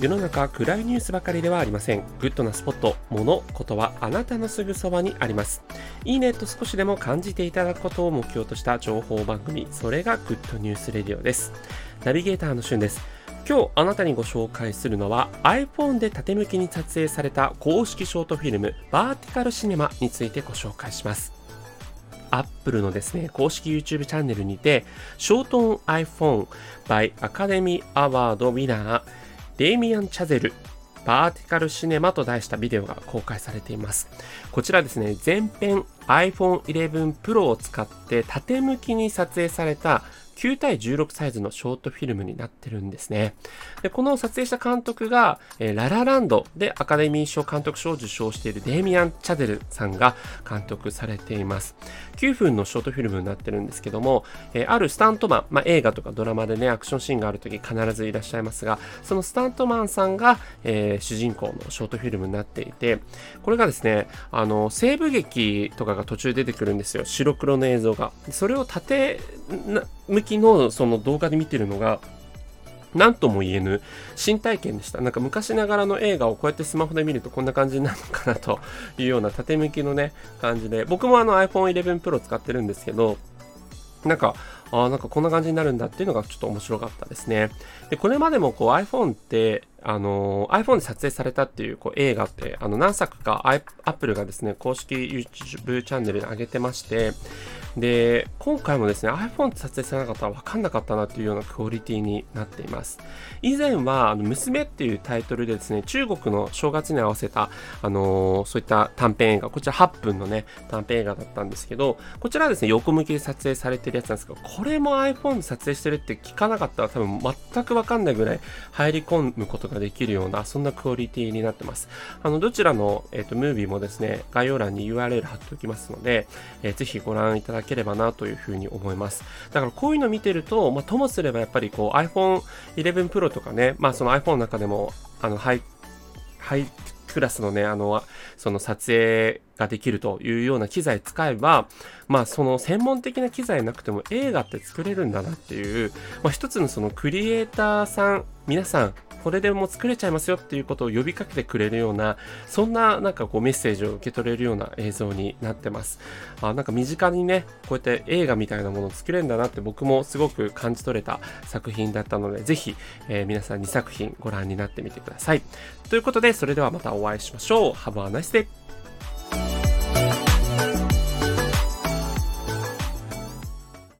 世の中暗いニュースばかりではありません。グッドなスポット、もの、ことはあなたのすぐそばにあります。いいねと少しでも感じていただくことを目標とした情報番組それが Good News Radio です。ナビゲーターのしゅんです。今日あなたにご紹介するのは iPhone で縦向きに撮影された公式ショートフィルム Vertical Cinema についてご紹介します。 Apple のですね、公式 YouTube チャンネルにて、ショートン iPhone by Academy Award Winner デイミアン・チャゼル、バーティカルシネマと題したビデオが公開されています。こちらですね、前編 iPhone 11 Pro を使って縦向きに撮影された9対16サイズのショートフィルムになってるんですね。で、この撮影した監督が、えー、ララランドでアカデミー賞監督賞を受賞しているデイミアン・チャデルさんが監督されています。9分のショートフィルムになってるんですけども、えー、あるスタントマン、まあ、映画とかドラマでね、アクションシーンがある時必ずいらっしゃいますが、そのスタントマンさんが、えー、主人公のショートフィルムになっていて、これがですね、あの、西部劇とかが途中出てくるんですよ。白黒の映像が。それを縦向きのその動画で見てるのが、何とも言えぬ新体験でした。なんか昔ながらの映画をこうやってスマホで見るとこんな感じになるのかなというような縦向きのね、感じで、僕もあの iPhone 11 Pro 使ってるんですけど、なんか、あなんかこんな感じになるんだっていうのがちょっと面白かったですね。で、これまでもこう iPhone って、あの iPhone で撮影されたっていうこう映画って、あの何作か Apple がですね、公式 YouTube チャンネルに上げてまして、で、今回もですね、iPhone で撮影されなかったら分かんなかったなっていうようなクオリティになっています。以前は、あの娘っていうタイトルでですね、中国の正月に合わせた、あのー、そういった短編映画、こちら8分のね、短編映画だったんですけど、こちらはですね、横向きで撮影されてるやつなんですけど、これも iPhone で撮影してるって聞かなかったら多分全く分かんないぐらい入り込むことができるような、そんなクオリティになってます。あの、どちらの、えっ、ー、と、ムービーもですね、概要欄に URL 貼っておきますので、えー、ぜひご覧いただければなというふうに思います。だからこういうの見てると、まあ、ともすればやっぱりこう iPhone 11 Pro とかね、まあその iPhone の中でも、あの、ハイ、ハイクラスのね、あの、その撮影ができるというような機材使えば、まあその専門的な機材なくても映画って作れるんだなっていう、まあ一つのそのクリエイターさん、皆さんこれでもう作れちゃいますよっていうことを呼びかけてくれるような、そんななんかこうメッセージを受け取れるような映像になってます。あなんか身近にね、こうやって映画みたいなものを作れるんだなって僕もすごく感じ取れた作品だったので、ぜひ、えー、皆さん2作品ご覧になってみてください。ということで、それではまたお会いしましょう。Have a nice day!